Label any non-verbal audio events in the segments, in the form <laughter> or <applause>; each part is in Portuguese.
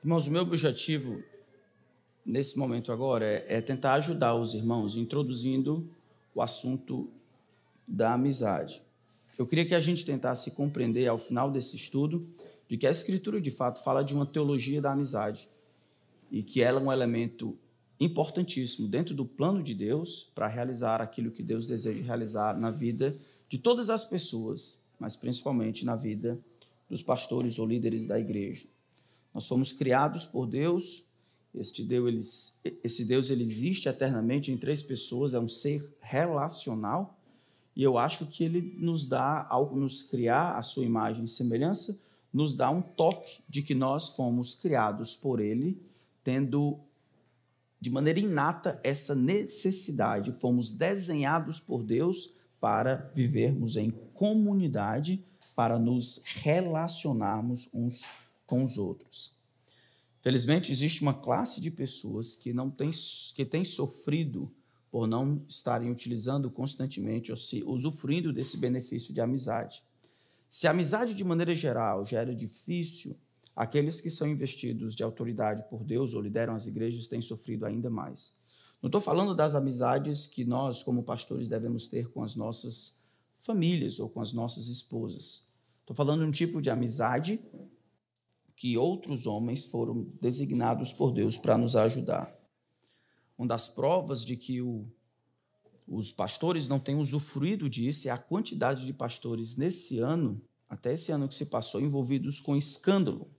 Irmãos, o meu objetivo nesse momento agora é, é tentar ajudar os irmãos introduzindo o assunto da amizade. Eu queria que a gente tentasse compreender ao final desse estudo de que a Escritura de fato fala de uma teologia da amizade e que ela é um elemento importantíssimo dentro do plano de Deus para realizar aquilo que Deus deseja realizar na vida de todas as pessoas, mas principalmente na vida dos pastores ou líderes da igreja. Nós fomos criados por Deus. Este Deus, ele, esse Deus ele existe eternamente em três pessoas, é um ser relacional, e eu acho que ele nos dá, ao nos criar a sua imagem e semelhança, nos dá um toque de que nós fomos criados por ele, tendo de maneira inata essa necessidade, fomos desenhados por Deus para vivermos em comunidade, para nos relacionarmos uns com os outros. Felizmente, existe uma classe de pessoas que não tem, que tem sofrido por não estarem utilizando constantemente ou se usufruindo desse benefício de amizade. Se a amizade, de maneira geral, já era difícil, aqueles que são investidos de autoridade por Deus ou lideram as igrejas têm sofrido ainda mais. Não estou falando das amizades que nós, como pastores, devemos ter com as nossas famílias ou com as nossas esposas. Estou falando de um tipo de amizade que outros homens foram designados por Deus para nos ajudar. Uma das provas de que o, os pastores não têm usufruído disso é a quantidade de pastores nesse ano, até esse ano que se passou, envolvidos com escândalo,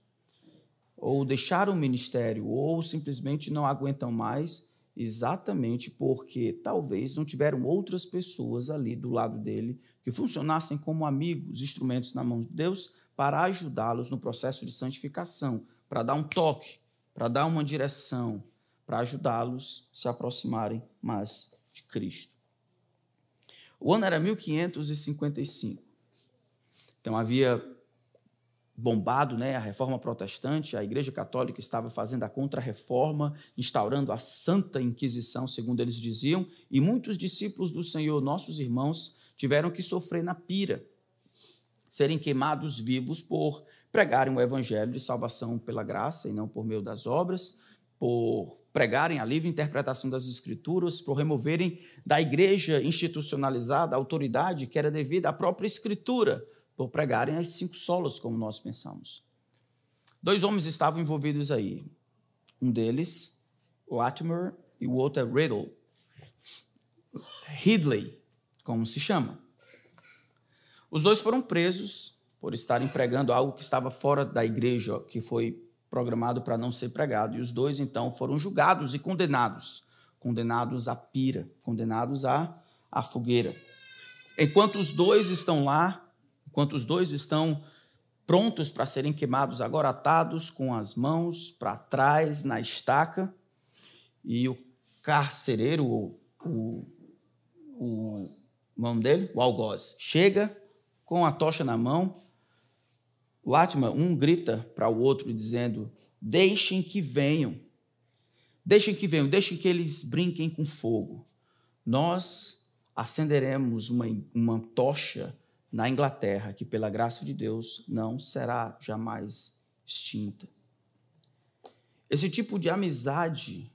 ou deixaram o ministério, ou simplesmente não aguentam mais, exatamente porque talvez não tiveram outras pessoas ali do lado dele que funcionassem como amigos, instrumentos na mão de Deus, para ajudá-los no processo de santificação, para dar um toque, para dar uma direção, para ajudá-los se aproximarem mais de Cristo. O ano era 1555. Então havia bombado né, a reforma protestante, a Igreja Católica estava fazendo a contra-reforma, instaurando a Santa Inquisição, segundo eles diziam, e muitos discípulos do Senhor, nossos irmãos, tiveram que sofrer na pira serem queimados vivos por pregarem o evangelho de salvação pela graça e não por meio das obras, por pregarem a livre interpretação das escrituras, por removerem da igreja institucionalizada a autoridade que era devida à própria escritura, por pregarem as cinco solas, como nós pensamos. Dois homens estavam envolvidos aí. Um deles, Latimer, e o outro é Riddle. Ridley, como se chama. Os dois foram presos por estarem pregando algo que estava fora da igreja, que foi programado para não ser pregado. E os dois, então, foram julgados e condenados condenados à pira, condenados à, à fogueira. Enquanto os dois estão lá, enquanto os dois estão prontos para serem queimados, agora atados com as mãos para trás na estaca, e o carcereiro, o, o, o nome dele, o algoz, chega com a tocha na mão. Latimer, um grita para o outro dizendo: Deixem que venham. Deixem que venham, deixem que eles brinquem com fogo. Nós acenderemos uma, uma tocha na Inglaterra que, pela graça de Deus, não será jamais extinta. Esse tipo de amizade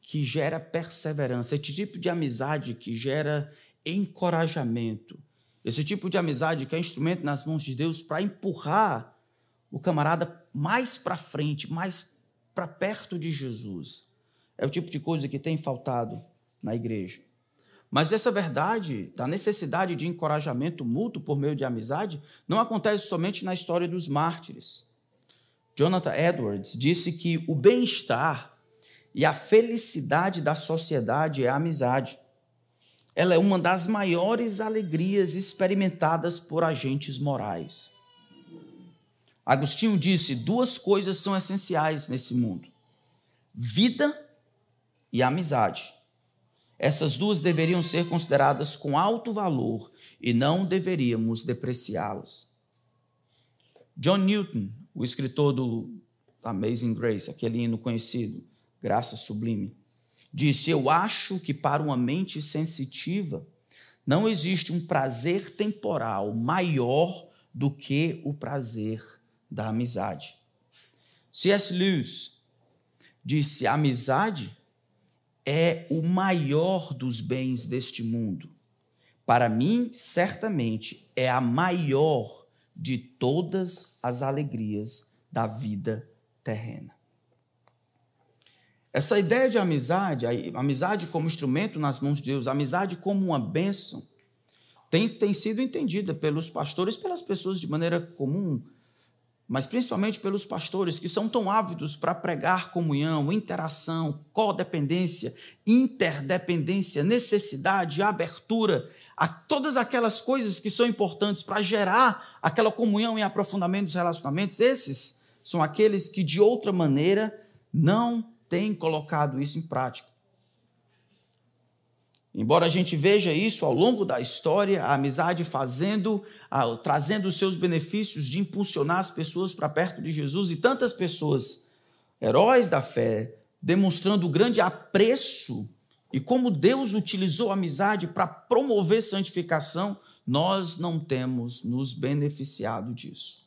que gera perseverança, esse tipo de amizade que gera encorajamento, esse tipo de amizade que é instrumento nas mãos de Deus para empurrar o camarada mais para frente, mais para perto de Jesus. É o tipo de coisa que tem faltado na igreja. Mas essa verdade da necessidade de encorajamento mútuo por meio de amizade não acontece somente na história dos mártires. Jonathan Edwards disse que o bem-estar e a felicidade da sociedade é a amizade ela é uma das maiores alegrias experimentadas por agentes morais. Agostinho disse: duas coisas são essenciais nesse mundo: vida e amizade. Essas duas deveriam ser consideradas com alto valor e não deveríamos depreciá-las. John Newton, o escritor do Amazing Grace, aquele hino conhecido, Graça Sublime, disse: Eu acho que para uma mente sensitiva não existe um prazer temporal maior do que o prazer da amizade. C.S. Lewis disse: a amizade é o maior dos bens deste mundo. Para mim, certamente, é a maior de todas as alegrias da vida terrena. Essa ideia de amizade, amizade como instrumento nas mãos de Deus, amizade como uma bênção, tem, tem sido entendida pelos pastores, pelas pessoas de maneira comum, mas principalmente pelos pastores que são tão ávidos para pregar comunhão, interação, codependência, interdependência, necessidade, abertura, a todas aquelas coisas que são importantes para gerar aquela comunhão e aprofundamento dos relacionamentos, esses são aqueles que de outra maneira não tem colocado isso em prática. Embora a gente veja isso ao longo da história, a amizade fazendo, trazendo os seus benefícios de impulsionar as pessoas para perto de Jesus e tantas pessoas, heróis da fé, demonstrando grande apreço e como Deus utilizou a amizade para promover santificação, nós não temos nos beneficiado disso.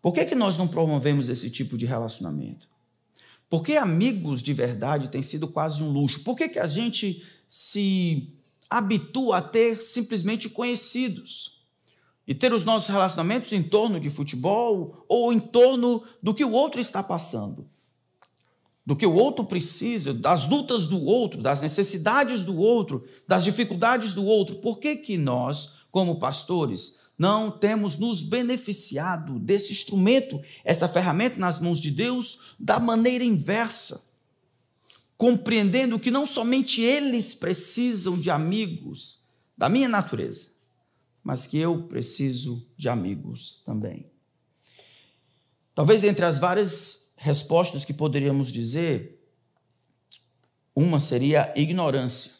Por que, que nós não promovemos esse tipo de relacionamento? Porque amigos de verdade tem sido quase um luxo. Por que, que a gente se habitua a ter simplesmente conhecidos? E ter os nossos relacionamentos em torno de futebol ou em torno do que o outro está passando? Do que o outro precisa, das lutas do outro, das necessidades do outro, das dificuldades do outro. Por que, que nós, como pastores, não temos nos beneficiado desse instrumento, essa ferramenta nas mãos de Deus, da maneira inversa, compreendendo que não somente eles precisam de amigos da minha natureza, mas que eu preciso de amigos também. Talvez entre as várias respostas que poderíamos dizer, uma seria ignorância.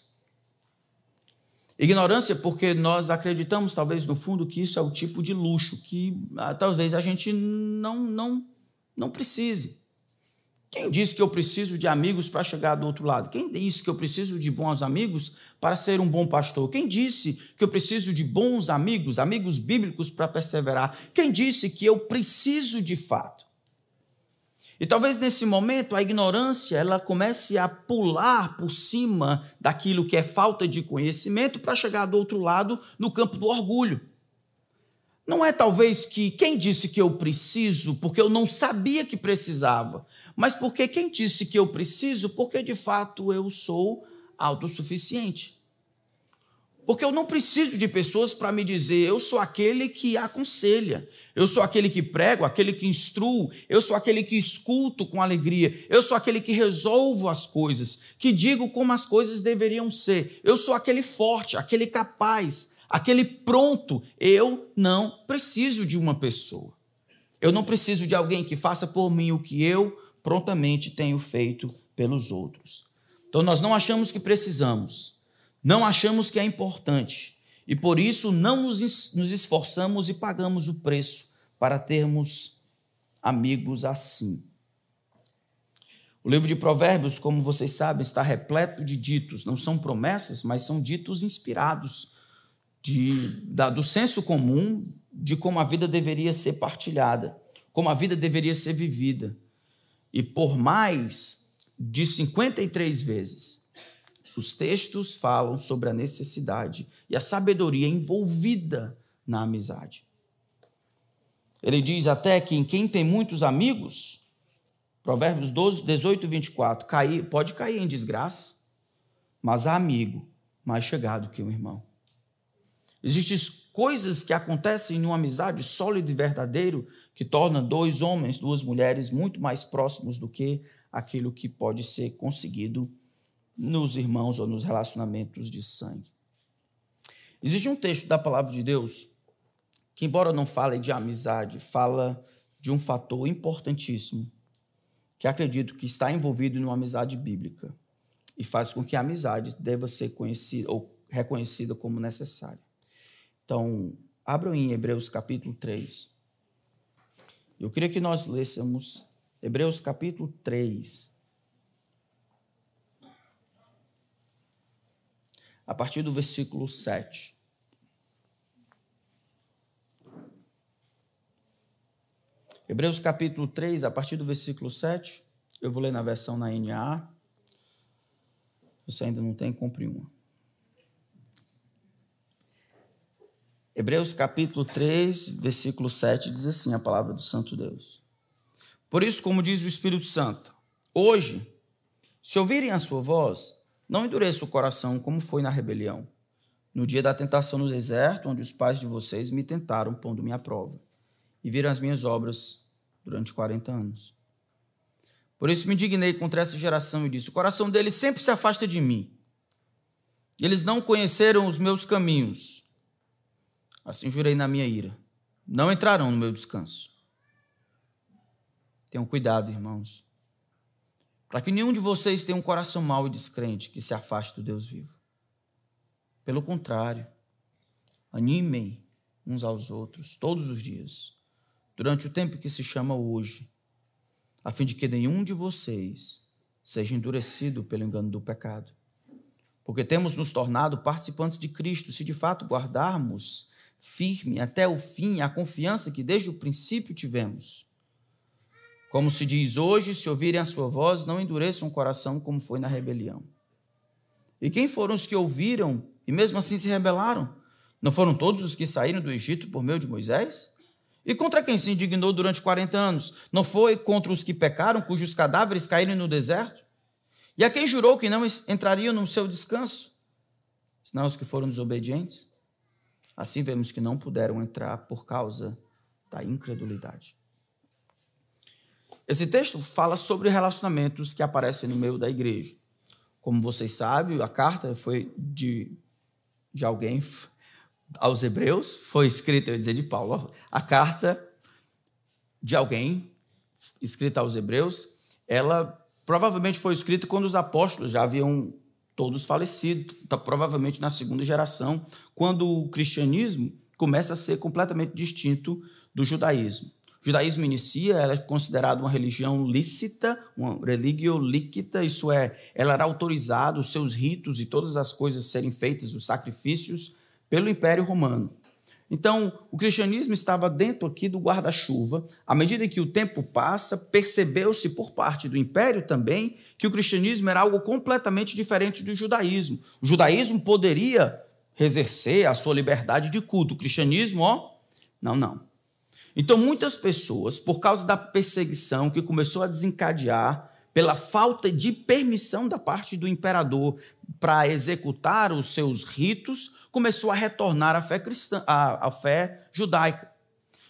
Ignorância porque nós acreditamos, talvez no fundo, que isso é o tipo de luxo que ah, talvez a gente não, não, não precise. Quem disse que eu preciso de amigos para chegar do outro lado? Quem disse que eu preciso de bons amigos para ser um bom pastor? Quem disse que eu preciso de bons amigos, amigos bíblicos para perseverar? Quem disse que eu preciso de fato? E talvez nesse momento a ignorância ela comece a pular por cima daquilo que é falta de conhecimento para chegar do outro lado no campo do orgulho. Não é talvez que quem disse que eu preciso porque eu não sabia que precisava, mas porque quem disse que eu preciso porque de fato eu sou autossuficiente. Porque eu não preciso de pessoas para me dizer, eu sou aquele que aconselha, eu sou aquele que prego, aquele que instruo, eu sou aquele que escuto com alegria, eu sou aquele que resolvo as coisas, que digo como as coisas deveriam ser, eu sou aquele forte, aquele capaz, aquele pronto. Eu não preciso de uma pessoa. Eu não preciso de alguém que faça por mim o que eu prontamente tenho feito pelos outros. Então nós não achamos que precisamos não achamos que é importante e por isso não nos esforçamos e pagamos o preço para termos amigos assim. O livro de Provérbios, como vocês sabem, está repleto de ditos, não são promessas, mas são ditos inspirados de, da, do senso comum de como a vida deveria ser partilhada, como a vida deveria ser vivida. E por mais de 53 vezes, os textos falam sobre a necessidade e a sabedoria envolvida na amizade. Ele diz até que em quem tem muitos amigos, Provérbios 12, 18 e 24, cair, pode cair em desgraça, mas há amigo mais chegado que um irmão. Existem coisas que acontecem em uma amizade sólida e verdadeira que tornam dois homens, duas mulheres muito mais próximos do que aquilo que pode ser conseguido nos irmãos ou nos relacionamentos de sangue. Existe um texto da palavra de Deus que, embora não fale de amizade, fala de um fator importantíssimo que acredito que está envolvido numa amizade bíblica e faz com que a amizade deva ser conhecida ou reconhecida como necessária. Então, abram em Hebreus capítulo 3. Eu queria que nós lêssemos Hebreus capítulo 3, a partir do versículo 7. Hebreus capítulo 3, a partir do versículo 7. Eu vou ler na versão na NA. Você ainda não tem, compre uma. Hebreus capítulo 3, versículo 7 diz assim: a palavra do Santo Deus. Por isso, como diz o Espírito Santo, hoje, se ouvirem a sua voz, não endureça o coração como foi na rebelião, no dia da tentação no deserto, onde os pais de vocês me tentaram pondo minha prova, e viram as minhas obras durante 40 anos. Por isso me indignei contra essa geração e disse: o coração deles sempre se afasta de mim. Eles não conheceram os meus caminhos. Assim jurei na minha ira: não entrarão no meu descanso. Tenham cuidado, irmãos, para que nenhum de vocês tenha um coração mau e descrente que se afaste do Deus vivo. Pelo contrário, animem uns aos outros todos os dias, durante o tempo que se chama hoje, a fim de que nenhum de vocês seja endurecido pelo engano do pecado. Porque temos nos tornado participantes de Cristo, se de fato guardarmos firme até o fim a confiança que desde o princípio tivemos. Como se diz hoje, se ouvirem a sua voz, não endureçam o coração como foi na rebelião. E quem foram os que ouviram e mesmo assim se rebelaram? Não foram todos os que saíram do Egito por meio de Moisés? E contra quem se indignou durante 40 anos? Não foi contra os que pecaram, cujos cadáveres caíram no deserto? E a quem jurou que não entrariam no seu descanso? Senão os que foram desobedientes? Assim vemos que não puderam entrar por causa da incredulidade. Esse texto fala sobre relacionamentos que aparecem no meio da igreja. Como vocês sabem, a carta foi de, de alguém aos Hebreus, foi escrita, eu ia dizer de Paulo, a carta de alguém escrita aos Hebreus, ela provavelmente foi escrita quando os apóstolos já haviam todos falecido, tá, provavelmente na segunda geração, quando o cristianismo começa a ser completamente distinto do judaísmo. O judaísmo inicia, ela é considerada uma religião lícita, uma religio líquida, isso é, ela era autorizada, os seus ritos e todas as coisas serem feitas, os sacrifícios, pelo Império Romano. Então, o cristianismo estava dentro aqui do guarda-chuva. À medida que o tempo passa, percebeu-se por parte do império também que o cristianismo era algo completamente diferente do judaísmo. O judaísmo poderia exercer a sua liberdade de culto. O cristianismo, ó, não, não. Então, muitas pessoas, por causa da perseguição que começou a desencadear pela falta de permissão da parte do imperador para executar os seus ritos, começou a retornar à fé cristã, à, à fé judaica.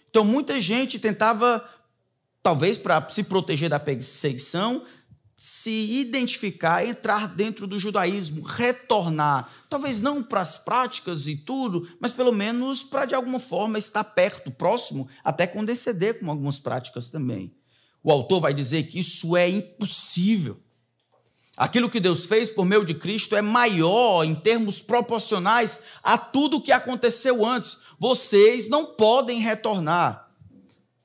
Então muita gente tentava, talvez para se proteger da perseguição, se identificar, entrar dentro do judaísmo, retornar, talvez não para as práticas e tudo, mas pelo menos para de alguma forma estar perto, próximo, até condescender com algumas práticas também. O autor vai dizer que isso é impossível. Aquilo que Deus fez por meio de Cristo é maior em termos proporcionais a tudo o que aconteceu antes. Vocês não podem retornar.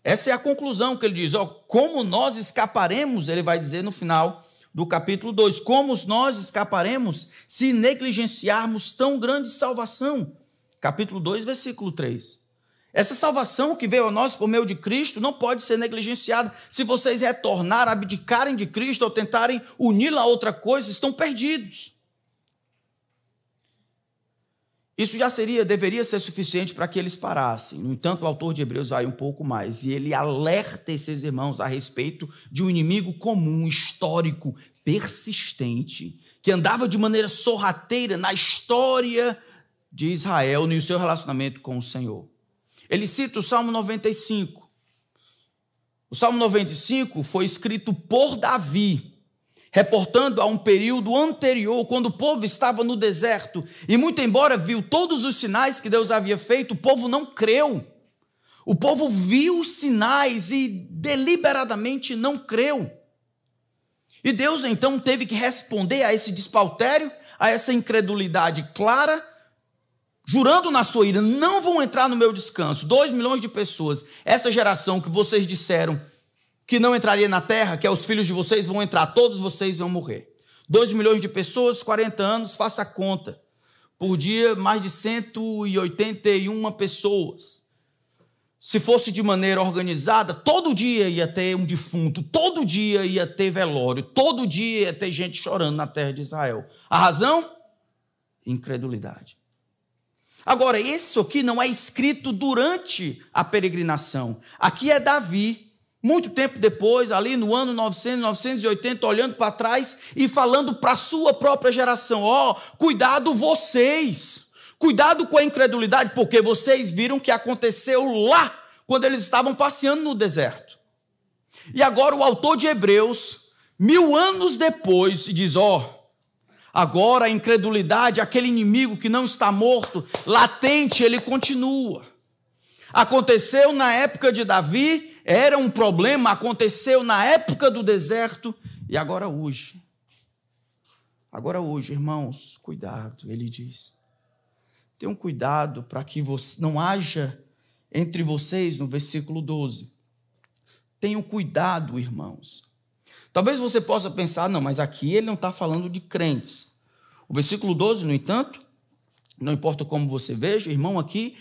Essa é a conclusão que ele diz. Como nós escaparemos, ele vai dizer no final do capítulo 2, como nós escaparemos se negligenciarmos tão grande salvação? Capítulo 2, versículo 3. Essa salvação que veio a nós por meio de Cristo não pode ser negligenciada. Se vocês retornarem, abdicarem de Cristo ou tentarem uni-la a outra coisa, estão perdidos. Isso já seria, deveria ser suficiente para que eles parassem. No entanto, o autor de Hebreus vai um pouco mais e ele alerta esses irmãos a respeito de um inimigo comum, histórico, persistente, que andava de maneira sorrateira na história de Israel e no seu relacionamento com o Senhor. Ele cita o Salmo 95. O Salmo 95 foi escrito por Davi, reportando a um período anterior, quando o povo estava no deserto, e muito embora viu todos os sinais que Deus havia feito, o povo não creu. O povo viu os sinais e deliberadamente não creu. E Deus então teve que responder a esse despautério, a essa incredulidade clara, jurando na sua ira, não vão entrar no meu descanso. Dois milhões de pessoas, essa geração que vocês disseram que não entraria na terra, que é os filhos de vocês, vão entrar, todos vocês vão morrer. Dois milhões de pessoas, 40 anos, faça a conta. Por dia, mais de 181 pessoas. se fosse de maneira organizada, todo dia ia ter um defunto, todo dia ia ter velório, todo dia ia ter gente chorando na terra de Israel. A razão? Incredulidade. Agora, isso aqui não é escrito durante a peregrinação. Aqui é Davi, muito tempo depois, ali no ano 900, 980, olhando para trás e falando para a sua própria geração: ó, oh, cuidado vocês Cuidado com a incredulidade, porque vocês viram que aconteceu lá, quando eles estavam passeando no deserto. E agora o autor de Hebreus, mil anos depois, diz: ó, oh, agora a incredulidade, aquele inimigo que não está morto, latente, ele continua. Aconteceu na época de Davi, era um problema, aconteceu na época do deserto e agora hoje. Agora hoje, irmãos, cuidado, ele diz. Tenham cuidado para que não haja entre vocês, no versículo 12. Tenham cuidado, irmãos. Talvez você possa pensar, não, mas aqui ele não está falando de crentes. O versículo 12, no entanto, não importa como você veja, irmão, aqui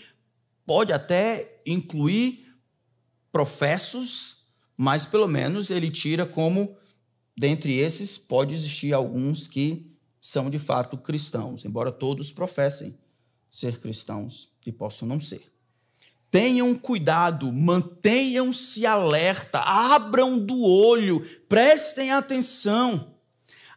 pode até incluir professos, mas pelo menos ele tira como, dentre esses, pode existir alguns que são de fato cristãos, embora todos professem ser cristãos e possam não ser. Tenham cuidado, mantenham-se alerta, abram do olho, prestem atenção.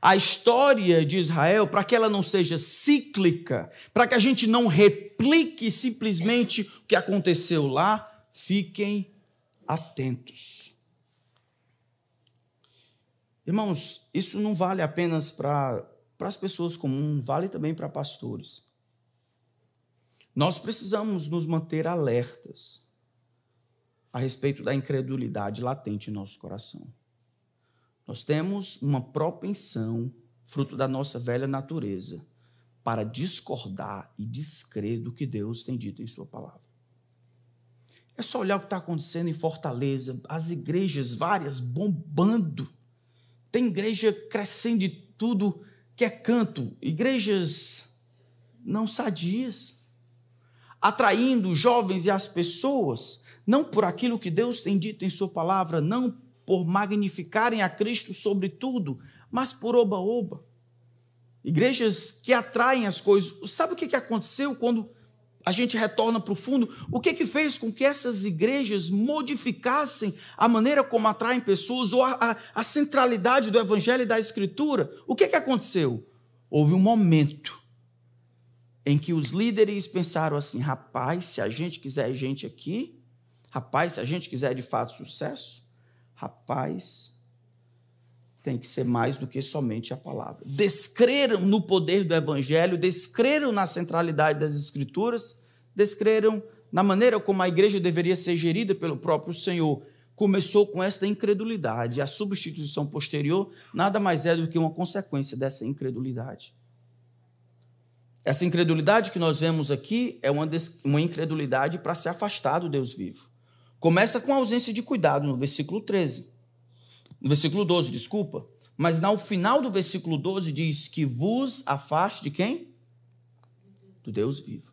A história de Israel, para que ela não seja cíclica, para que a gente não replique simplesmente o que aconteceu lá, fiquem atentos. Irmãos, isso não vale apenas para, as pessoas comuns, vale também para pastores. Nós precisamos nos manter alertas a respeito da incredulidade latente em nosso coração. Nós temos uma propensão, fruto da nossa velha natureza, para discordar e descrer do que Deus tem dito em Sua palavra. É só olhar o que está acontecendo em Fortaleza, as igrejas várias bombando. Tem igreja crescendo de tudo que é canto, igrejas não sadias atraindo jovens e as pessoas, não por aquilo que Deus tem dito em Sua palavra, não por magnificarem a Cristo sobre tudo, mas por oba-oba. Igrejas que atraem as coisas. Sabe o que aconteceu quando a gente retorna para o fundo? O que, que fez com que essas igrejas modificassem a maneira como atraem pessoas ou a, a, a centralidade do Evangelho e da Escritura? O que, que aconteceu? Houve um momento em que os líderes pensaram assim: rapaz, se a gente quiser gente aqui, rapaz, se a gente quiser de fato sucesso, rapaz, tem que ser mais do que somente a palavra. Descreram no poder do evangelho, descreram na centralidade das escrituras, descreram na maneira como a igreja deveria ser gerida pelo próprio Senhor. Começou com esta incredulidade. A substituição posterior nada mais é do que uma consequência dessa incredulidade. Essa incredulidade que nós vemos aqui é uma, uma incredulidade para se afastar do Deus vivo. Começa com a ausência de cuidado, no versículo 13. No versículo 12, desculpa. Mas no final do versículo 12 diz que vos afaste de quem? Do Deus vivo.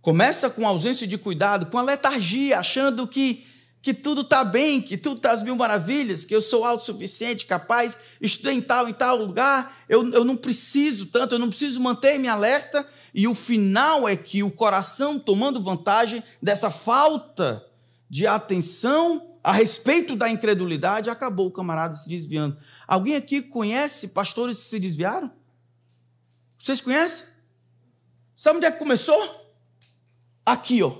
Começa com ausência de cuidado, com a letargia, achando que que tudo está bem, que tudo está às mil maravilhas, que eu sou autossuficiente, capaz, estudei em tal, em tal lugar, eu, eu não preciso tanto, eu não preciso manter-me alerta, e o final é que o coração, tomando vantagem dessa falta de atenção a respeito da incredulidade, acabou o camarada se desviando. Alguém aqui conhece pastores que se desviaram? Vocês conhecem? Sabe onde é que começou? Aqui, ó.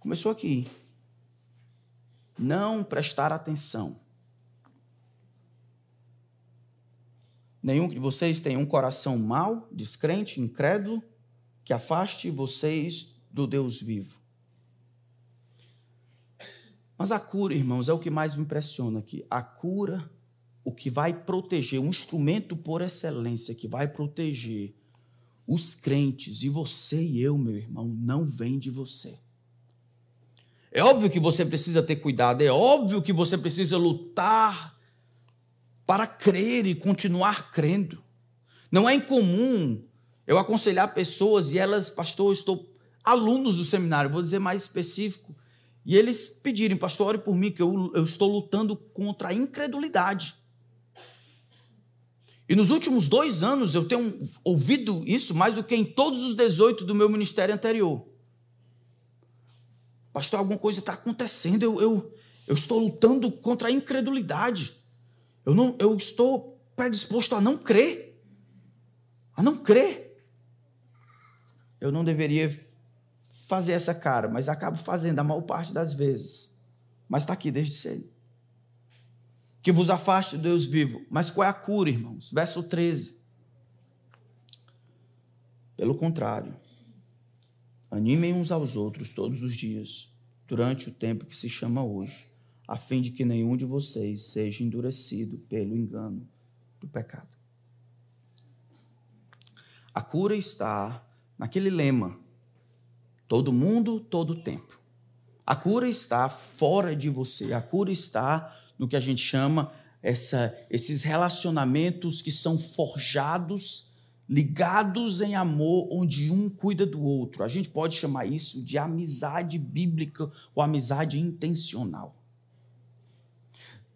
Começou aqui. Não prestar atenção. Nenhum de vocês tem um coração mau, descrente, incrédulo, que afaste vocês do Deus vivo. Mas a cura, irmãos, é o que mais me impressiona aqui. A cura, o que vai proteger, um instrumento por excelência que vai proteger os crentes, e você e eu, meu irmão, não vem de você. É óbvio que você precisa ter cuidado, é óbvio que você precisa lutar para crer e continuar crendo. Não é incomum Eu aconselhar pessoas e elas, pastor, estou alunos do seminário, vou dizer mais específico, e eles pedirem, pastor, ore por mim, que eu, eu estou lutando contra a incredulidade. E nos últimos dois anos eu tenho ouvido isso mais do que em todos os 18 do meu ministério anterior. Pastor, alguma coisa está acontecendo, eu, eu, eu estou lutando contra a incredulidade. Eu, não, eu estou predisposto a não crer. A não crer. Eu não deveria fazer essa cara, mas acabo fazendo a maior parte das vezes. Mas está aqui desde cedo que vos afaste do Deus vivo. Mas qual é a cura, irmãos? Verso 13. Pelo contrário, animem uns aos outros todos os dias, durante o tempo que se chama hoje, a fim de que nenhum de vocês seja endurecido pelo engano do pecado. A cura está naquele lema: todo mundo, todo tempo. A cura está fora de você, a cura está no que a gente chama essa, esses relacionamentos que são forjados, ligados em amor, onde um cuida do outro. A gente pode chamar isso de amizade bíblica ou amizade intencional.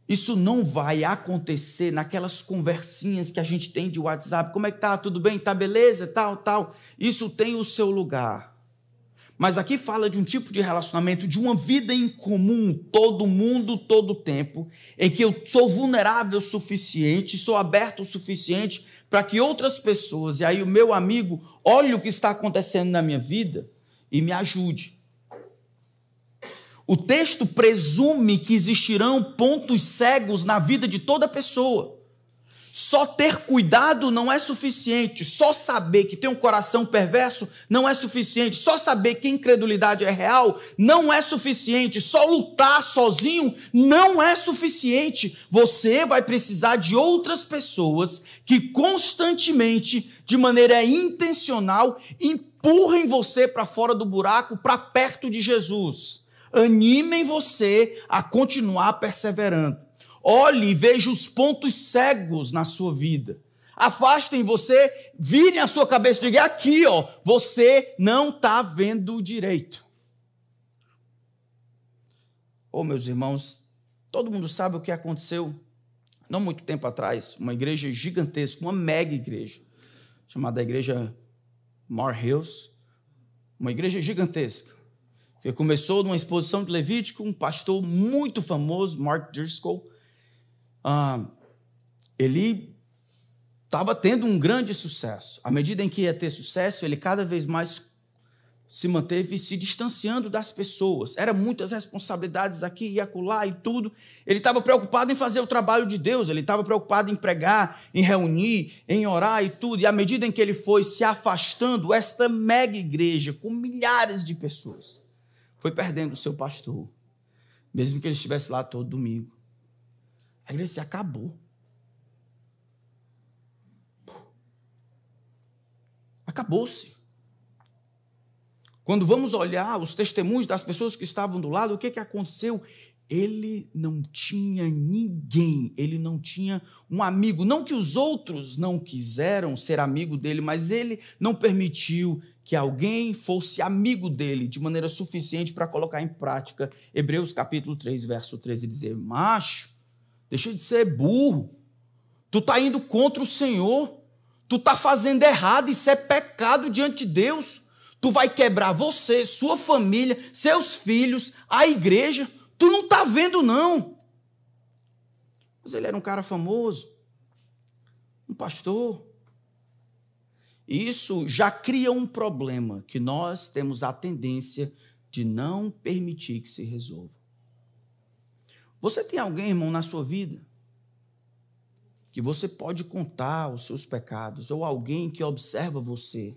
Isso não vai acontecer naquelas conversinhas que a gente tem de WhatsApp. Como é que tá? Tudo bem? Tá beleza? Tal, tal. Isso tem o seu lugar. Mas aqui fala de um tipo de relacionamento, de uma vida em comum, todo mundo, todo tempo, em que eu sou vulnerável o suficiente, sou aberto o suficiente para que outras pessoas, e aí o meu amigo, olhe o que está acontecendo na minha vida e me ajude. O texto presume que existirão pontos cegos na vida de toda pessoa. Só ter cuidado não é suficiente, só saber que tem um coração perverso não é suficiente, só saber que incredulidade é real não é suficiente, só lutar sozinho não é suficiente. Você vai precisar de outras pessoas que constantemente, de maneira intencional, empurrem você para fora do buraco, para perto de Jesus. Animem você a continuar perseverando. Olhe e veja os pontos cegos na sua vida. Afastem você, virem a sua cabeça e digam: aqui, ó, você não está vendo direito. Oh, meus irmãos, todo mundo sabe o que aconteceu não muito tempo atrás, uma igreja gigantesca, uma mega igreja, chamada Igreja Mar Hills, uma igreja gigantesca, que começou numa exposição de Levítico, um pastor muito famoso, Mark Driscoll, ah, ele estava tendo um grande sucesso. À medida em que ia ter sucesso, ele cada vez mais se manteve se distanciando das pessoas. Era muitas responsabilidades aqui e acolá e tudo. Ele estava preocupado em fazer o trabalho de Deus, ele estava preocupado em pregar, em reunir, em orar e tudo. E à medida em que ele foi se afastando, esta mega igreja, com milhares de pessoas, foi perdendo o seu pastor, mesmo que ele estivesse lá todo domingo. A igreja se acabou. Acabou-se. Quando vamos olhar os testemunhos das pessoas que estavam do lado, o que, que aconteceu? Ele não tinha ninguém, ele não tinha um amigo. Não que os outros não quiseram ser amigo dele, mas ele não permitiu que alguém fosse amigo dele de maneira suficiente para colocar em prática Hebreus capítulo 3, verso 13, dizer: Macho, Deixa de ser burro. Tu está indo contra o Senhor. Tu está fazendo errado. Isso é pecado diante de Deus. Tu vai quebrar você, sua família, seus filhos, a igreja. Tu não está vendo, não. Mas ele era um cara famoso, um pastor. Isso já cria um problema que nós temos a tendência de não permitir que se resolva. Você tem alguém, irmão, na sua vida que você pode contar os seus pecados, ou alguém que observa você.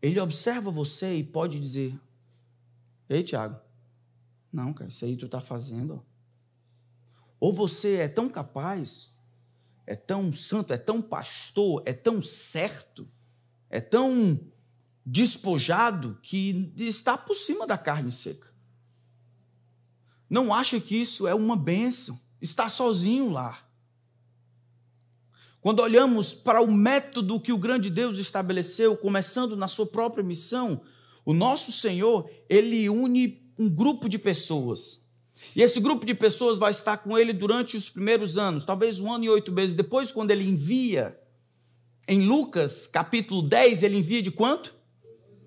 Ele observa você e pode dizer: Ei, Tiago, não, cara, isso aí tu está fazendo. Ou você é tão capaz, é tão santo, é tão pastor, é tão certo, é tão despojado que está por cima da carne seca. Não acha que isso é uma bênção, estar sozinho lá. quando olhamos para o método que o grande Deus estabeleceu, começando na sua própria missão, o nosso Senhor, ele une um grupo de pessoas. E esse grupo de pessoas vai estar com ele durante os primeiros anos, talvez um ano e oito meses. Depois, quando ele envia, em Lucas capítulo 10, ele envia de quanto?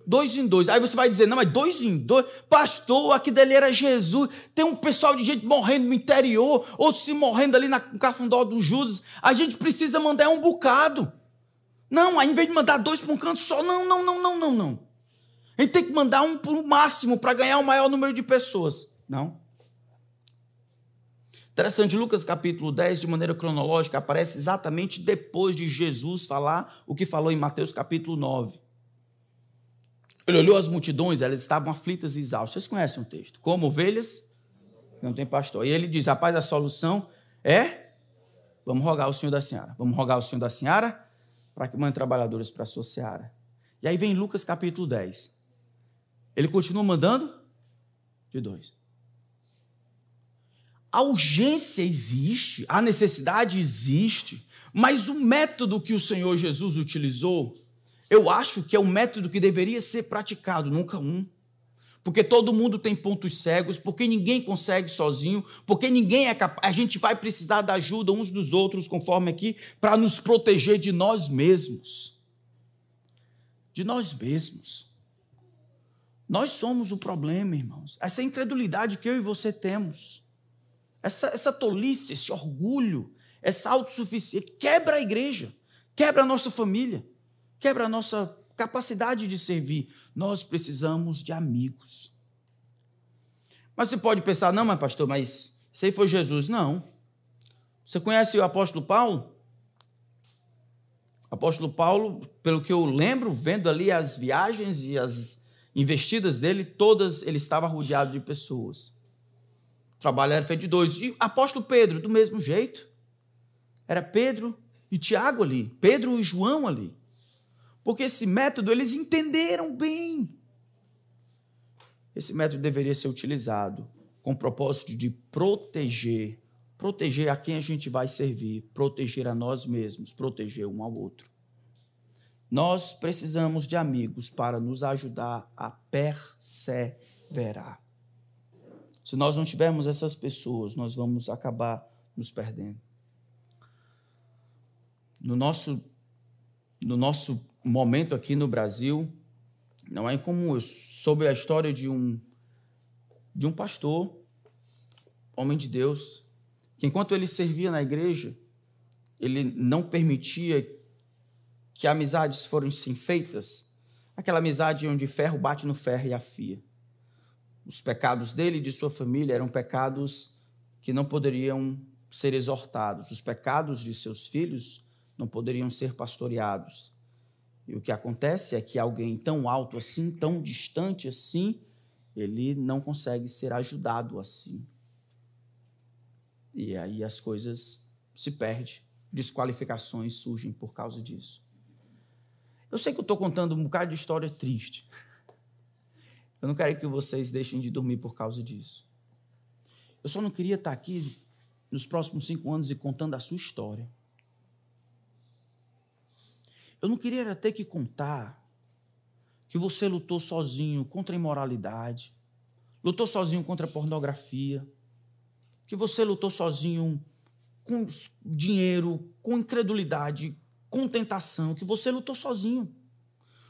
Dois em dois. Aí você vai dizer, não, mas dois em dois. Pastor, aqui dele era Jesus. Tem um pessoal de gente morrendo no interior, outros se morrendo ali na cafundó do Judas. A gente precisa mandar um bocado. Não, aí em vez de mandar dois para um canto só, não, não, não, não, não, não. A gente tem que mandar um por máximo para ganhar o maior número de pessoas. Não. Interessante, Lucas capítulo 10, de maneira cronológica, aparece exatamente depois de Jesus falar o que falou em Mateus capítulo 9. Ele olhou as multidões, elas estavam aflitas e exaustas. Vocês conhecem o texto? Como ovelhas, não tem pastor. E ele diz: rapaz, a solução é. Vamos rogar ao Senhor da Senhora. Vamos rogar ao Senhor da Senhora para que mande trabalhadores para a sua seara. E aí vem Lucas capítulo 10. Ele continua mandando de dois. A urgência existe, a necessidade existe, mas o método que o Senhor Jesus utilizou eu acho que é um método que deveria ser praticado, nunca um. Porque todo mundo tem pontos cegos, porque ninguém consegue sozinho, porque ninguém é capaz. A gente vai precisar da ajuda uns dos outros, conforme aqui, para nos proteger de nós mesmos. De nós mesmos. Nós somos o problema, irmãos. Essa incredulidade que eu e você temos, essa, essa tolice, esse orgulho, essa autossuficiência, quebra a igreja, quebra a nossa família quebra a nossa capacidade de servir. Nós precisamos de amigos. Mas você pode pensar, não, mas pastor, mas isso aí foi Jesus. Não. Você conhece o apóstolo Paulo? O apóstolo Paulo, pelo que eu lembro, vendo ali as viagens e as investidas dele, todas ele estava rodeado de pessoas. O trabalho era feito de dois. E apóstolo Pedro, do mesmo jeito. Era Pedro e Tiago ali, Pedro e João ali. Porque esse método eles entenderam bem. Esse método deveria ser utilizado com o propósito de proteger, proteger a quem a gente vai servir, proteger a nós mesmos, proteger um ao outro. Nós precisamos de amigos para nos ajudar a perseverar. Se nós não tivermos essas pessoas, nós vamos acabar nos perdendo. No nosso, no nosso momento aqui no Brasil, não é incomum. Eu soube a história de um, de um pastor, homem de Deus, que enquanto ele servia na igreja, ele não permitia que amizades fossem feitas, aquela amizade onde ferro bate no ferro e afia. Os pecados dele e de sua família eram pecados que não poderiam ser exortados. Os pecados de seus filhos não poderiam ser pastoreados. E o que acontece é que alguém tão alto assim, tão distante assim, ele não consegue ser ajudado assim. E aí as coisas se perdem, desqualificações surgem por causa disso. Eu sei que eu estou contando um bocado de história triste. Eu não quero que vocês deixem de dormir por causa disso. Eu só não queria estar aqui nos próximos cinco anos e contando a sua história. Eu não queria ter que contar que você lutou sozinho contra a imoralidade, lutou sozinho contra a pornografia, que você lutou sozinho com dinheiro, com incredulidade, com tentação, que você lutou sozinho.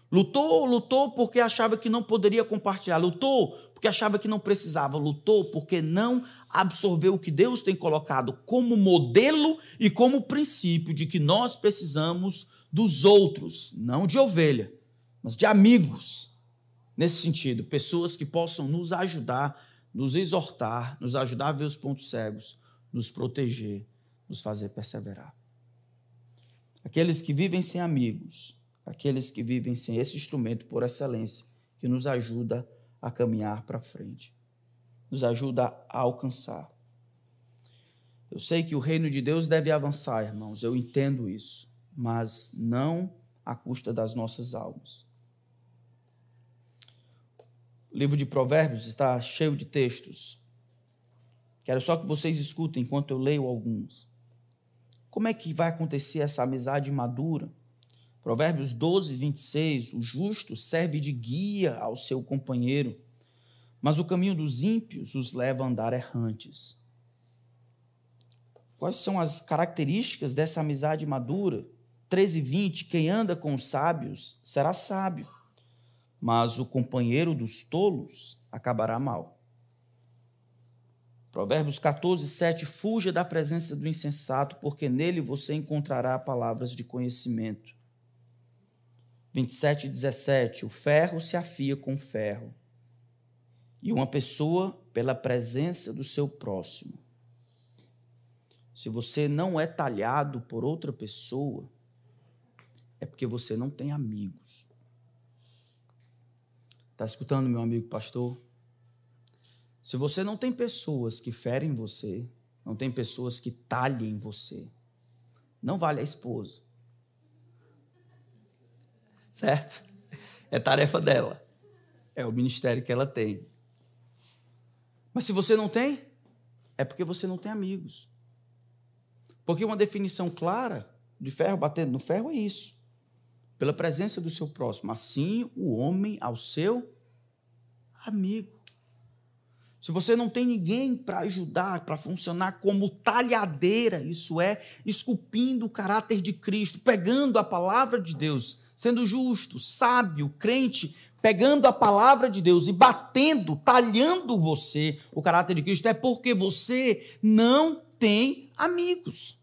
Lutou, lutou porque achava que não poderia compartilhar, lutou porque achava que não precisava, lutou porque não absorveu o que Deus tem colocado como modelo e como princípio de que nós precisamos dos outros, não de ovelha, mas de amigos, nesse sentido, pessoas que possam nos ajudar, nos exortar, nos ajudar a ver os pontos cegos, nos proteger, nos fazer perseverar. Aqueles que vivem sem amigos, aqueles que vivem sem esse instrumento por excelência, que nos ajuda a caminhar para frente, nos ajuda a alcançar. Eu sei que o reino de Deus deve avançar, irmãos, eu entendo isso mas não à custa das nossas almas. O livro de Provérbios está cheio de textos. Quero só que vocês escutem enquanto eu leio alguns. Como é que vai acontecer essa amizade madura? Provérbios 12, 26, o justo serve de guia ao seu companheiro, mas o caminho dos ímpios os leva a andar errantes. Quais são as características dessa amizade madura? 13 20, quem anda com os sábios será sábio, mas o companheiro dos tolos acabará mal. Provérbios 14, 7, fuja da presença do insensato, porque nele você encontrará palavras de conhecimento. 27, 17, o ferro se afia com ferro, e uma pessoa pela presença do seu próximo. Se você não é talhado por outra pessoa, é porque você não tem amigos. Está escutando, meu amigo pastor? Se você não tem pessoas que ferem você, não tem pessoas que talhem você, não vale a esposa. Certo? É tarefa dela. É o ministério que ela tem. Mas se você não tem, é porque você não tem amigos. Porque uma definição clara de ferro batendo no ferro é isso pela presença do seu próximo, assim o homem ao seu amigo. Se você não tem ninguém para ajudar, para funcionar como talhadeira, isso é, esculpindo o caráter de Cristo, pegando a palavra de Deus, sendo justo, sábio, crente, pegando a palavra de Deus e batendo, talhando você, o caráter de Cristo, é porque você não tem amigos.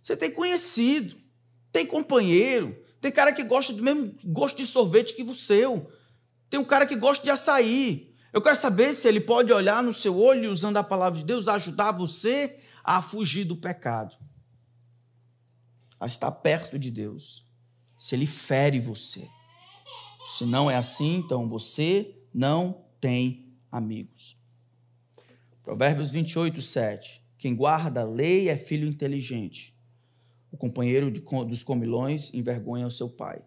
Você tem conhecido, tem companheiro, tem cara que gosta do mesmo gosto de sorvete que o seu. Tem um cara que gosta de açaí. Eu quero saber se ele pode olhar no seu olho usando a palavra de Deus, ajudar você a fugir do pecado, a estar perto de Deus. Se ele fere você. Se não é assim, então você não tem amigos. Provérbios 28, 7. Quem guarda a lei é filho inteligente. O companheiro de, dos comilões envergonha o seu pai.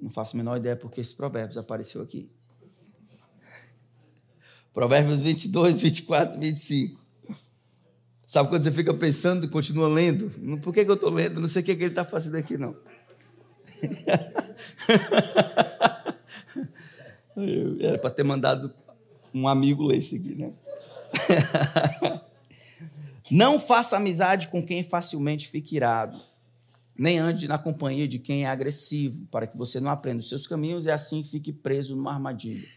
Não faço a menor ideia porque esse provérbio apareceu aqui. Provérbios 22, 24, 25. Sabe quando você fica pensando e continua lendo? Por que, que eu estou lendo? Não sei o que, que ele está fazendo aqui, não. <laughs> Era para ter mandado um amigo ler isso aqui, né? <laughs> Não faça amizade com quem facilmente fica irado, nem ande na companhia de quem é agressivo, para que você não aprenda os seus caminhos e assim fique preso numa armadilha.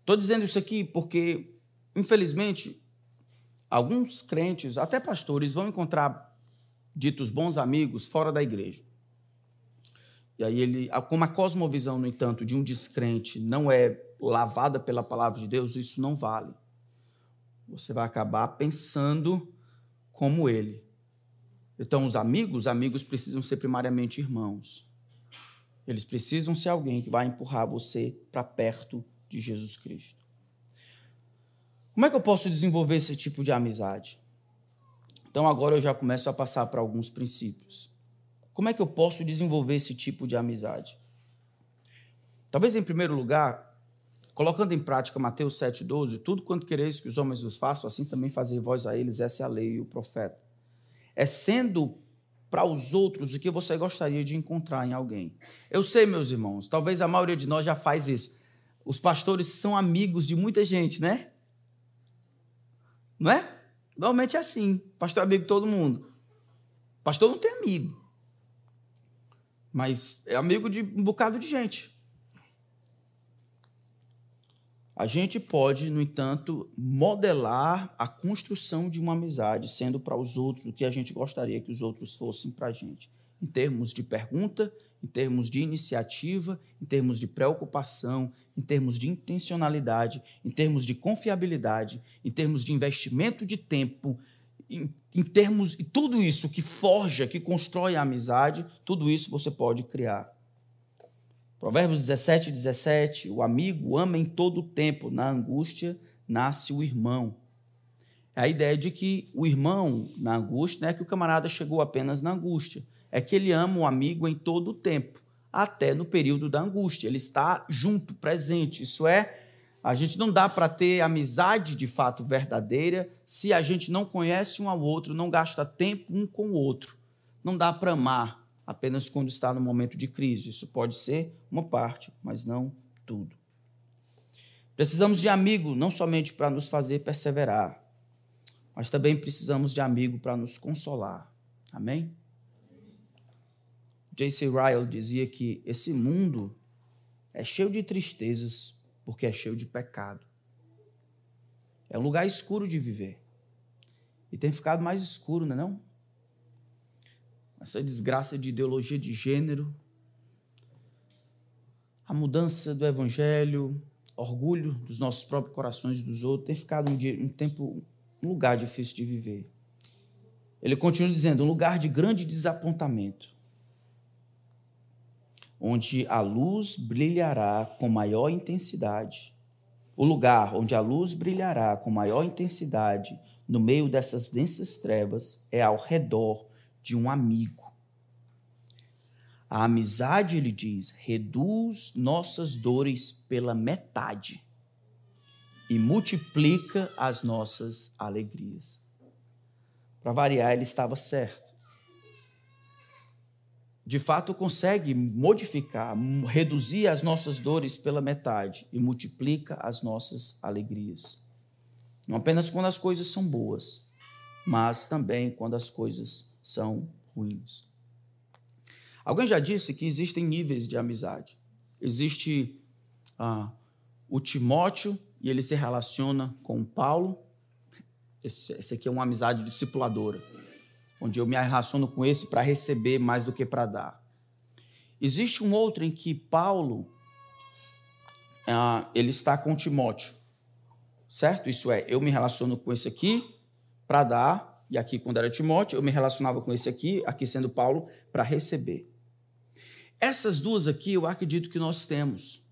Estou dizendo isso aqui porque, infelizmente, alguns crentes, até pastores, vão encontrar ditos bons amigos fora da igreja. E aí ele, como a cosmovisão, no entanto, de um descrente não é lavada pela palavra de Deus, isso não vale você vai acabar pensando como ele. Então, os amigos, amigos precisam ser primariamente irmãos. Eles precisam ser alguém que vai empurrar você para perto de Jesus Cristo. Como é que eu posso desenvolver esse tipo de amizade? Então, agora eu já começo a passar para alguns princípios. Como é que eu posso desenvolver esse tipo de amizade? Talvez, em primeiro lugar, Colocando em prática Mateus 7,12, tudo quanto quereis que os homens vos façam, assim também fazei vós a eles, essa é a lei e o profeta. É sendo para os outros o que você gostaria de encontrar em alguém. Eu sei, meus irmãos, talvez a maioria de nós já faz isso. Os pastores são amigos de muita gente, né? Não é? Normalmente é assim. Pastor é amigo de todo mundo. Pastor não tem amigo. Mas é amigo de um bocado de gente. A gente pode, no entanto, modelar a construção de uma amizade, sendo para os outros o que a gente gostaria que os outros fossem para a gente, em termos de pergunta, em termos de iniciativa, em termos de preocupação, em termos de intencionalidade, em termos de confiabilidade, em termos de investimento de tempo, em, em termos e tudo isso que forja, que constrói a amizade, tudo isso você pode criar. Provérbios 17, 17: O amigo ama em todo o tempo, na angústia nasce o irmão. É a ideia de que o irmão, na angústia, não é que o camarada chegou apenas na angústia, é que ele ama o amigo em todo o tempo, até no período da angústia. Ele está junto, presente. Isso é A gente não dá para ter amizade de fato verdadeira se a gente não conhece um ao outro, não gasta tempo um com o outro. Não dá para amar apenas quando está no momento de crise. Isso pode ser uma parte, mas não tudo. Precisamos de amigo não somente para nos fazer perseverar, mas também precisamos de amigo para nos consolar. Amém? J.C. Ryle dizia que esse mundo é cheio de tristezas porque é cheio de pecado. É um lugar escuro de viver. E tem ficado mais escuro, não é não? Essa desgraça de ideologia de gênero, a mudança do evangelho, orgulho dos nossos próprios corações e dos outros, tem ficado um, dia, um tempo, um lugar difícil de viver. Ele continua dizendo, um lugar de grande desapontamento, onde a luz brilhará com maior intensidade. O lugar onde a luz brilhará com maior intensidade no meio dessas densas trevas é ao redor de um amigo a amizade, ele diz, reduz nossas dores pela metade e multiplica as nossas alegrias. Para variar, ele estava certo. De fato, consegue modificar, reduzir as nossas dores pela metade e multiplica as nossas alegrias. Não apenas quando as coisas são boas, mas também quando as coisas são ruins. Alguém já disse que existem níveis de amizade. Existe ah, o Timóteo, e ele se relaciona com Paulo. Esse, esse aqui é uma amizade discipuladora, onde eu me relaciono com esse para receber mais do que para dar. Existe um outro em que Paulo ah, ele está com Timóteo, certo? Isso é, eu me relaciono com esse aqui para dar, e aqui quando era Timóteo, eu me relacionava com esse aqui, aqui sendo Paulo, para receber. Essas duas aqui eu acredito que nós temos.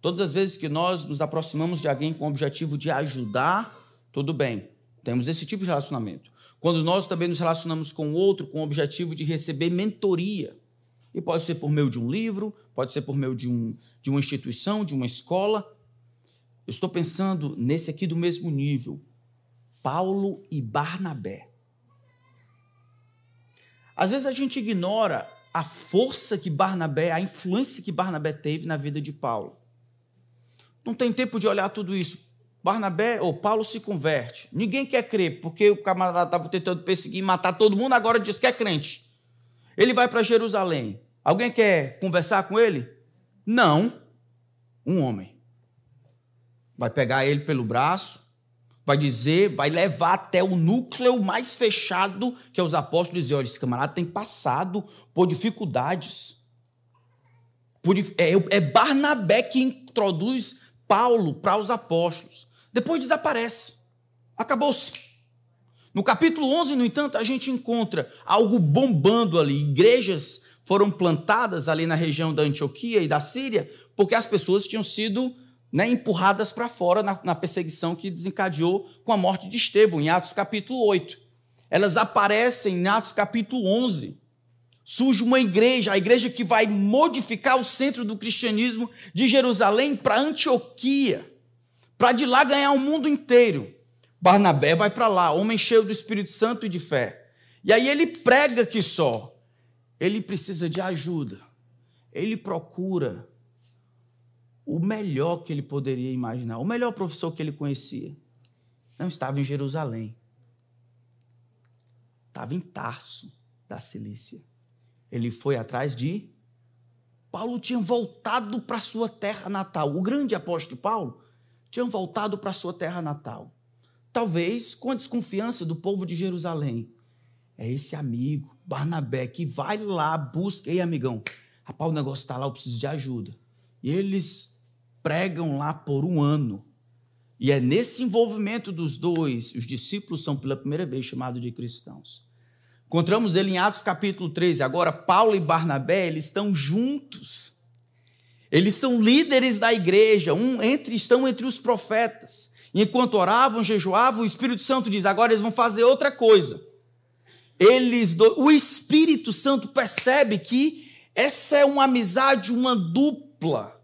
Todas as vezes que nós nos aproximamos de alguém com o objetivo de ajudar, tudo bem, temos esse tipo de relacionamento. Quando nós também nos relacionamos com o outro com o objetivo de receber mentoria, e pode ser por meio de um livro, pode ser por meio de, um, de uma instituição, de uma escola. Eu estou pensando nesse aqui do mesmo nível, Paulo e Barnabé. Às vezes a gente ignora a força que Barnabé, a influência que Barnabé teve na vida de Paulo. Não tem tempo de olhar tudo isso. Barnabé ou Paulo se converte. Ninguém quer crer, porque o camarada estava tentando perseguir e matar todo mundo, agora diz que é crente. Ele vai para Jerusalém. Alguém quer conversar com ele? Não. Um homem. Vai pegar ele pelo braço, vai dizer, vai levar até o núcleo mais fechado, que é os apóstolos, dizer: olha, esse camarada tem passado por dificuldades. Por, é, é Barnabé que introduz Paulo para os apóstolos. Depois desaparece. Acabou-se. No capítulo 11, no entanto, a gente encontra algo bombando ali. Igrejas foram plantadas ali na região da Antioquia e da Síria, porque as pessoas tinham sido né, empurradas para fora na, na perseguição que desencadeou com a morte de Estevão, em Atos capítulo 8. Elas aparecem em Atos capítulo 11. Surge uma igreja, a igreja que vai modificar o centro do cristianismo de Jerusalém para Antioquia, para de lá ganhar o mundo inteiro. Barnabé vai para lá, homem cheio do Espírito Santo e de fé. E aí ele prega que só. Ele precisa de ajuda. Ele procura o melhor que ele poderia imaginar, o melhor professor que ele conhecia. Não estava em Jerusalém. Estava em Tarso, da Cilícia. Ele foi atrás de. Paulo tinha voltado para sua terra natal. O grande apóstolo Paulo tinha voltado para sua terra natal. Talvez com a desconfiança do povo de Jerusalém. É esse amigo, Barnabé, que vai lá, busca. Ei, amigão, rapaz, o negócio está lá, eu preciso de ajuda. E eles pregam lá por um ano. E é nesse envolvimento dos dois, os discípulos são pela primeira vez chamados de cristãos. Encontramos ele em Atos capítulo 13. Agora, Paulo e Barnabé, eles estão juntos. Eles são líderes da igreja, um entre, estão entre os profetas. Enquanto oravam, jejuavam, o Espírito Santo diz: agora eles vão fazer outra coisa. Eles, o Espírito Santo percebe que essa é uma amizade, uma dupla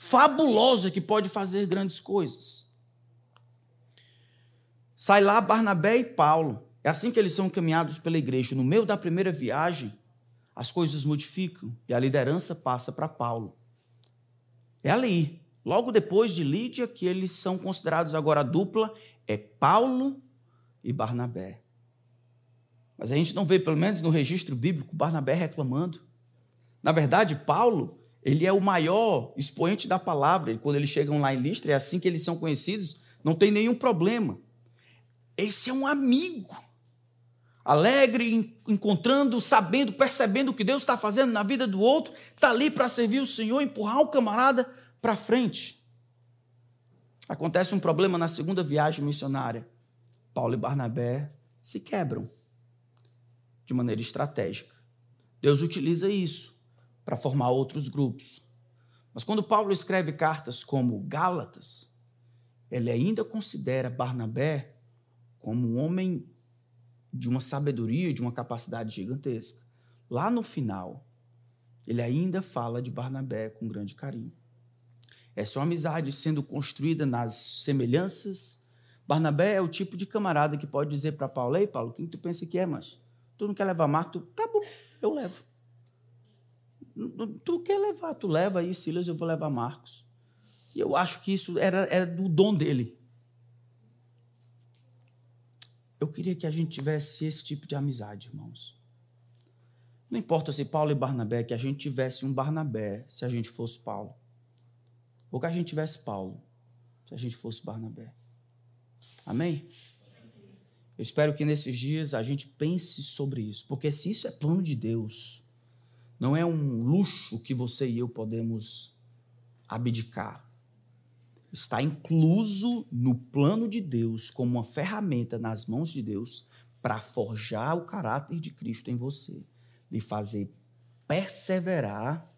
fabulosa que pode fazer grandes coisas. Sai lá Barnabé e Paulo. É assim que eles são caminhados pela igreja. No meio da primeira viagem, as coisas modificam e a liderança passa para Paulo. É ali, logo depois de Lídia, que eles são considerados agora a dupla, é Paulo e Barnabé. Mas a gente não vê, pelo menos no registro bíblico, Barnabé reclamando. Na verdade, Paulo, ele é o maior expoente da palavra. Quando eles chegam lá em Listra, é assim que eles são conhecidos, não tem nenhum problema. Esse é um amigo. Alegre, encontrando, sabendo, percebendo o que Deus está fazendo na vida do outro, está ali para servir o Senhor, empurrar o camarada para frente. Acontece um problema na segunda viagem missionária. Paulo e Barnabé se quebram de maneira estratégica. Deus utiliza isso para formar outros grupos. Mas quando Paulo escreve cartas como Gálatas, ele ainda considera Barnabé como um homem de uma sabedoria, de uma capacidade gigantesca. Lá no final, ele ainda fala de Barnabé com grande carinho. Essa é uma amizade sendo construída nas semelhanças. Barnabé é o tipo de camarada que pode dizer para Paulo: Ei, Paulo, quem tu pensa que é, mas Tu não quer levar Marcos? Tu, tá bom, eu levo. Tu quer levar, tu leva aí, Silas, eu vou levar Marcos. E eu acho que isso era, era do dom dele. Eu queria que a gente tivesse esse tipo de amizade, irmãos. Não importa se Paulo e Barnabé, que a gente tivesse um Barnabé se a gente fosse Paulo. Ou que a gente tivesse Paulo se a gente fosse Barnabé. Amém? Eu espero que nesses dias a gente pense sobre isso, porque se isso é plano de Deus, não é um luxo que você e eu podemos abdicar. Está incluso no plano de Deus, como uma ferramenta nas mãos de Deus, para forjar o caráter de Cristo em você, lhe fazer perseverar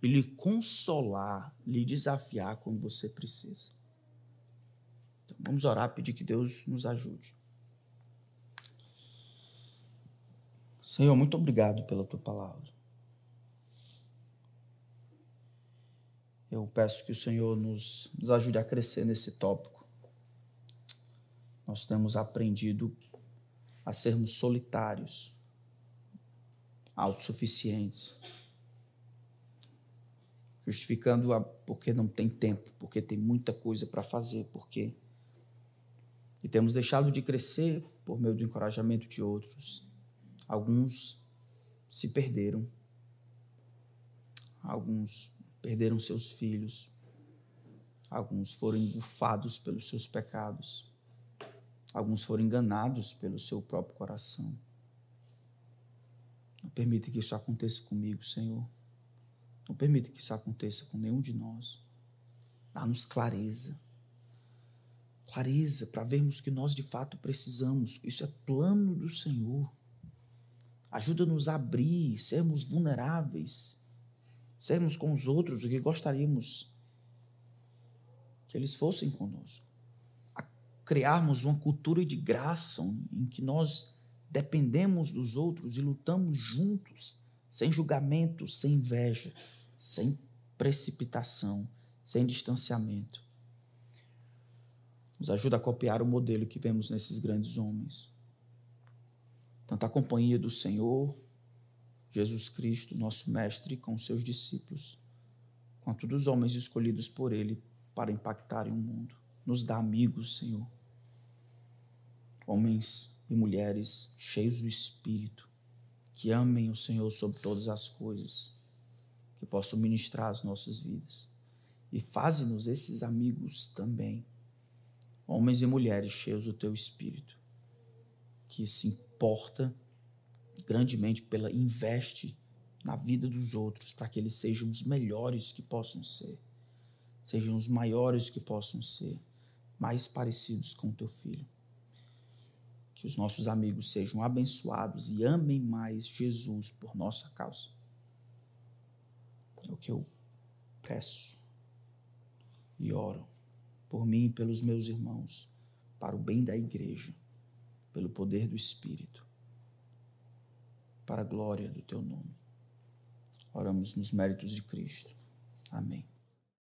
e lhe consolar, lhe desafiar quando você precisa. Então, vamos orar, pedir que Deus nos ajude. Senhor, muito obrigado pela tua palavra. Eu peço que o Senhor nos, nos ajude a crescer nesse tópico. Nós temos aprendido a sermos solitários, autossuficientes, justificando a, porque não tem tempo, porque tem muita coisa para fazer, porque e temos deixado de crescer por meio do encorajamento de outros Alguns se perderam. Alguns perderam seus filhos. Alguns foram engufados pelos seus pecados. Alguns foram enganados pelo seu próprio coração. Não permita que isso aconteça comigo, Senhor. Não permita que isso aconteça com nenhum de nós. Dá-nos clareza. Clareza para vermos que nós de fato precisamos. Isso é plano do Senhor. Ajuda-nos a abrir, sermos vulneráveis, sermos com os outros o que gostaríamos que eles fossem conosco. A criarmos uma cultura de graça em que nós dependemos dos outros e lutamos juntos, sem julgamento, sem inveja, sem precipitação, sem distanciamento. Nos ajuda a copiar o modelo que vemos nesses grandes homens tanto a companhia do Senhor, Jesus Cristo, nosso Mestre, com seus discípulos, quanto dos homens escolhidos por Ele para impactarem o mundo. Nos dá amigos, Senhor. Homens e mulheres cheios do Espírito, que amem o Senhor sobre todas as coisas, que possam ministrar as nossas vidas. E faze-nos esses amigos também, homens e mulheres cheios do Teu Espírito, que se importa grandemente pela investe na vida dos outros para que eles sejam os melhores que possam ser, sejam os maiores que possam ser, mais parecidos com o teu filho. Que os nossos amigos sejam abençoados e amem mais Jesus por nossa causa. É o que eu peço e oro por mim e pelos meus irmãos, para o bem da igreja pelo poder do Espírito, para a glória do teu nome. Oramos nos méritos de Cristo. Amém.